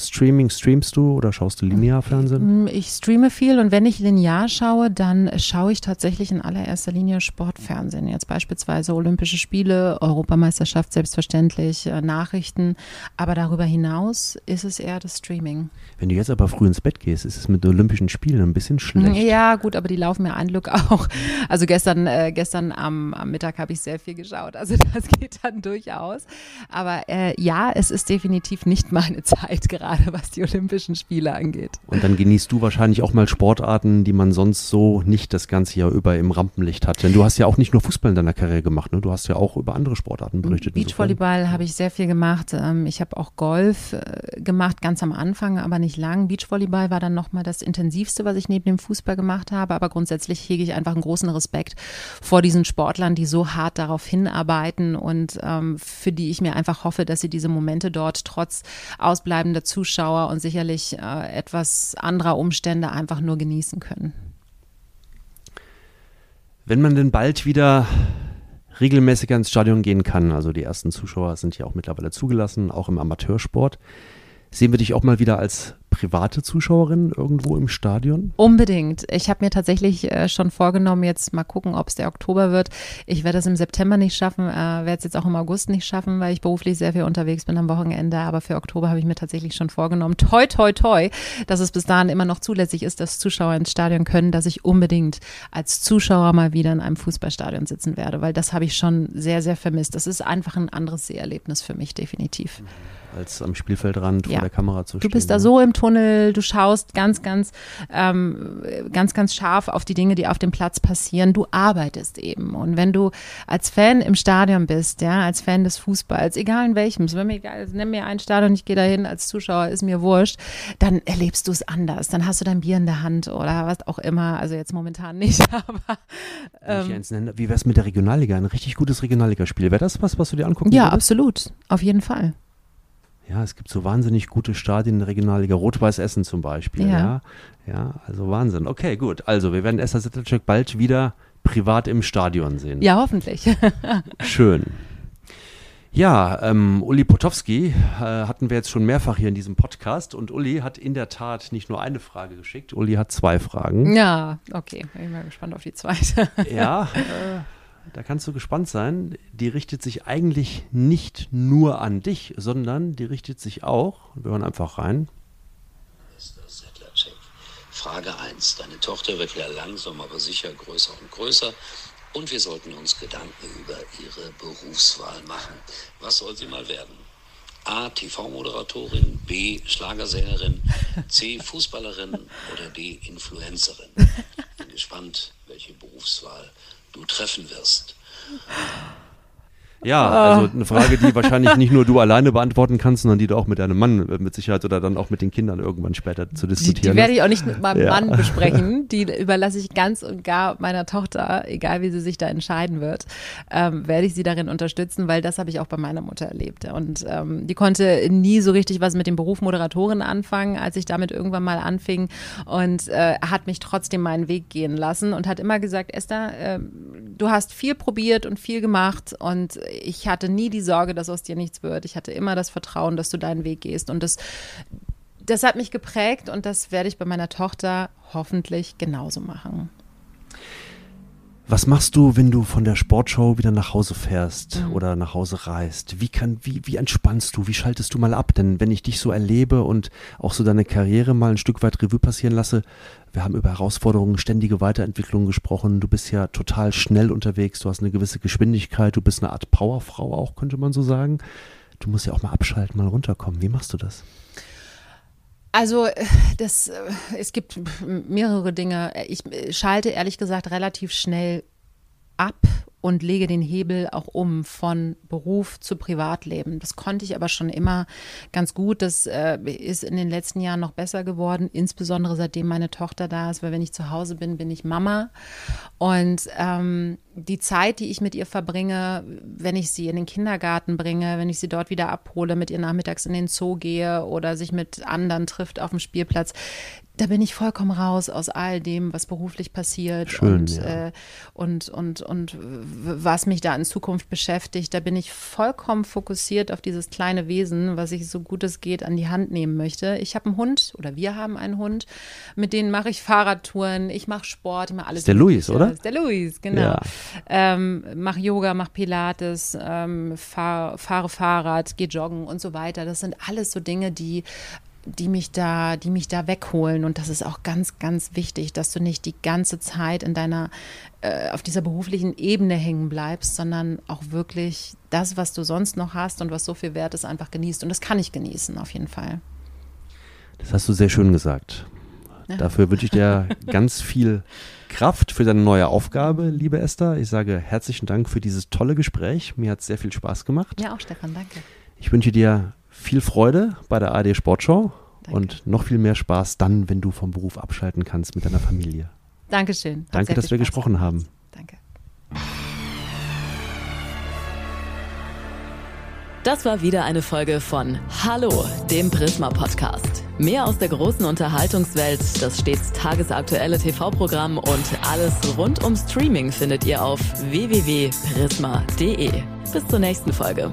Streaming, streamst du oder schaust du linear Fernsehen? Mm, Ich streame viel und wenn ich linear schaue, dann schaue ich tatsächlich in allererster Linie Sportfernsehen. Jetzt beispielsweise Olympische Spiele, Europameisterschaft selbstverständlich, äh, Nachrichten. Aber darüber hinaus ist es eher das Streaming. Wenn du jetzt aber früh ins Bett gehst, ist es mit Olympischen Spielen ein bisschen schlecht. Ja, gut, aber die laufen mir ein Glück auch. Also gestern, äh, gestern am, am Mittag habe ich sehr viel geschaut. Also das geht dann durchaus. Aber äh, ja, es ist definitiv nicht meine Zeit gerade, was die Olympischen Spiele angeht. Und dann genießt du wahrscheinlich auch mal Sportarten, die man sonst so nicht das ganze Jahr über im Rampenlicht hat. Denn du hast ja auch nicht nur Fußball in deiner Karriere gemacht, ne? Du hast ja auch über andere Sportarten berichtet. Beachvolleyball habe ich sehr viel gemacht. Ähm, Ich habe auch Golf äh, gemacht, ganz am Anfang, aber nicht lang. Beachvolleyball war dann nochmal das intensivste, was ich neben dem Fußball gemacht habe. Aber grundsätzlich hege ich einfach einen großen Respekt vor diesen Sportlern, die so hart darauf hinarbeiten und ähm, für die ich mir einfach hoffe, dass sie diese Momente dort trotz ausbleibender Zuschauer und sicherlich äh, etwas anderer Umstände einfach nur genießen können. Wenn man denn bald wieder regelmäßiger ins Stadion gehen kann, also die ersten Zuschauer sind ja auch mittlerweile zugelassen, auch im Amateursport, sehen wir dich auch mal wieder als private Zuschauerin irgendwo im Stadion? Unbedingt. Ich habe mir tatsächlich äh, schon vorgenommen, jetzt mal gucken, ob es der Oktober wird. Ich werde es im September nicht schaffen, äh, werde es jetzt auch im August nicht schaffen, weil ich beruflich sehr viel unterwegs bin am Wochenende. Aber für Oktober habe ich mir tatsächlich schon vorgenommen, toi, toi, toi, dass es bis dahin immer noch zulässig ist, dass Zuschauer ins Stadion können, dass ich unbedingt als Zuschauer mal wieder in einem Fußballstadion sitzen werde, weil das habe ich schon sehr, sehr vermisst. Das ist einfach ein anderes Seherlebnis für mich, definitiv. Als am Spielfeldrand vor Ja. der Kamera zu Du stehen. bist da ne? so im Tunnel, du schaust ganz, ganz, ähm, ganz, ganz scharf auf die Dinge, die auf dem Platz passieren. Du arbeitest eben. Und wenn du als Fan im Stadion bist, ja, als Fan des Fußballs, egal in welchem, es wäre mir egal, nenn mir ein Stadion, ich gehe dahin als Zuschauer, ist mir wurscht, dann erlebst du es anders. Dann hast du dein Bier in der Hand oder was auch immer. Also jetzt momentan nicht, aber nenne, Wie wär's mit der Regionalliga? Ein richtig gutes Regionalligaspiel. Wäre das was, was du dir angucken ja, würdest? absolut. Auf jeden Fall. Ja, es gibt so wahnsinnig gute Stadien in der Regionalliga. Rot-Weiß Essen zum Beispiel. Ja. Ja. ja. also Wahnsinn. Okay, gut. Also, wir werden Esther Sittelcheck bald wieder privat im Stadion sehen. Ja, hoffentlich. Schön. Ja, ähm, Uli Potowski äh, hatten wir jetzt schon mehrfach hier in diesem Podcast und Uli hat in der Tat nicht nur eine Frage geschickt, Uli hat zwei Fragen. ja, okay. Bin mal gespannt auf die zweite. Ja, äh, da kannst du gespannt sein. Die richtet sich eigentlich nicht nur an dich, sondern die richtet sich auch, wir hören einfach rein. Frage 1. Deine Tochter wird ja langsam aber sicher größer und größer und wir sollten uns Gedanken über ihre Berufswahl machen. Was soll sie mal werden? A. TV-Moderatorin, B. Schlagersängerin, C. Fußballerin oder D. Influencerin? Bin gespannt, welche Berufswahl du treffen wirst. Ja, also eine Frage, die wahrscheinlich nicht nur du alleine beantworten kannst, sondern die du auch mit deinem Mann äh, mit Sicherheit oder dann auch mit den Kindern irgendwann später zu Die, diskutieren die werde hast. ich auch nicht mit meinem Ja. Mann besprechen. Die überlasse ich ganz und gar meiner Tochter, egal wie sie sich da entscheiden wird, ähm, werde ich sie darin unterstützen, weil das habe ich auch bei meiner Mutter erlebt. Und ähm, die konnte nie so richtig was mit dem Beruf Moderatorin anfangen, als ich damit irgendwann mal anfing und äh, hat mich trotzdem meinen Weg gehen lassen und hat immer gesagt, Esther, äh, du hast viel probiert und viel gemacht und ich hatte nie die Sorge, dass aus dir nichts wird. Ich hatte immer das Vertrauen, dass du deinen Weg gehst und das das hat mich geprägt und das werde ich bei meiner Tochter hoffentlich genauso machen. Was machst du, wenn du von der Sportshow wieder nach Hause fährst Mhm. oder nach Hause reist? Wie kann, wie, wie entspannst du? Wie schaltest du mal ab? Denn wenn ich dich so erlebe und auch so deine Karriere mal ein Stück weit Revue passieren lasse, wir haben über Herausforderungen, ständige Weiterentwicklung gesprochen. Du bist ja total schnell unterwegs. Du hast eine gewisse Geschwindigkeit. Du bist eine Art Powerfrau auch, könnte man so sagen. Du musst ja auch mal abschalten, mal runterkommen. Wie machst du das? Also äh, das, äh, es gibt mehrere Dinge. Ich äh, schalte ehrlich gesagt relativ schnell ab und lege den Hebel auch um von Beruf zu Privatleben. Das konnte ich aber schon immer ganz gut. Das äh, ist in den letzten Jahren noch besser geworden, insbesondere seitdem meine Tochter da ist, weil wenn ich zu Hause bin, bin ich Mama. Und ähm, die Zeit, die ich mit ihr verbringe, wenn ich sie in den Kindergarten bringe, wenn ich sie dort wieder abhole, mit ihr nachmittags in den Zoo gehe oder sich mit anderen trifft auf dem Spielplatz, da bin ich vollkommen raus aus all dem, was beruflich passiert Schön, und, ja. äh, und, und, und was mich da in Zukunft beschäftigt. Da bin ich vollkommen fokussiert auf dieses kleine Wesen, was ich so gut es geht an die Hand nehmen möchte. Ich habe einen Hund oder wir haben einen Hund, mit denen mache ich Fahrradtouren, ich mache Sport, ich mache alles. Ist der Luis, oder? Ist der Luis, genau. Ja. Ähm, mach Yoga, mach Pilates, ähm, fahr, fahre Fahrrad, geh joggen und so weiter. Das sind alles so Dinge, die die mich da, die mich da wegholen. Und das ist auch ganz, ganz wichtig, dass du nicht die ganze Zeit in deiner, äh, auf dieser beruflichen Ebene hängen bleibst, sondern auch wirklich das, was du sonst noch hast und was so viel wert ist, einfach genießt. Und das kann ich genießen, auf jeden Fall. Das hast du sehr schön gesagt. Dafür wünsche ich dir ganz viel Kraft für deine neue Aufgabe, liebe Esther. Ich sage herzlichen Dank für dieses tolle Gespräch. Mir hat es sehr viel Spaß gemacht. Ja, auch Stefan, danke. Ich wünsche dir viel Freude bei der ARD Sportshow Danke. und noch viel mehr Spaß dann, wenn du vom Beruf abschalten kannst mit deiner Familie. Dankeschön. Hat Danke, dass wir Spaß gesprochen gemacht. haben. Danke. Das war wieder eine Folge von Hallo, dem Prisma Podcast. Mehr aus der großen Unterhaltungswelt, das stets tagesaktuelle TV-Programm und alles rund um Streaming findet ihr auf www.prisma.de. Bis zur nächsten Folge.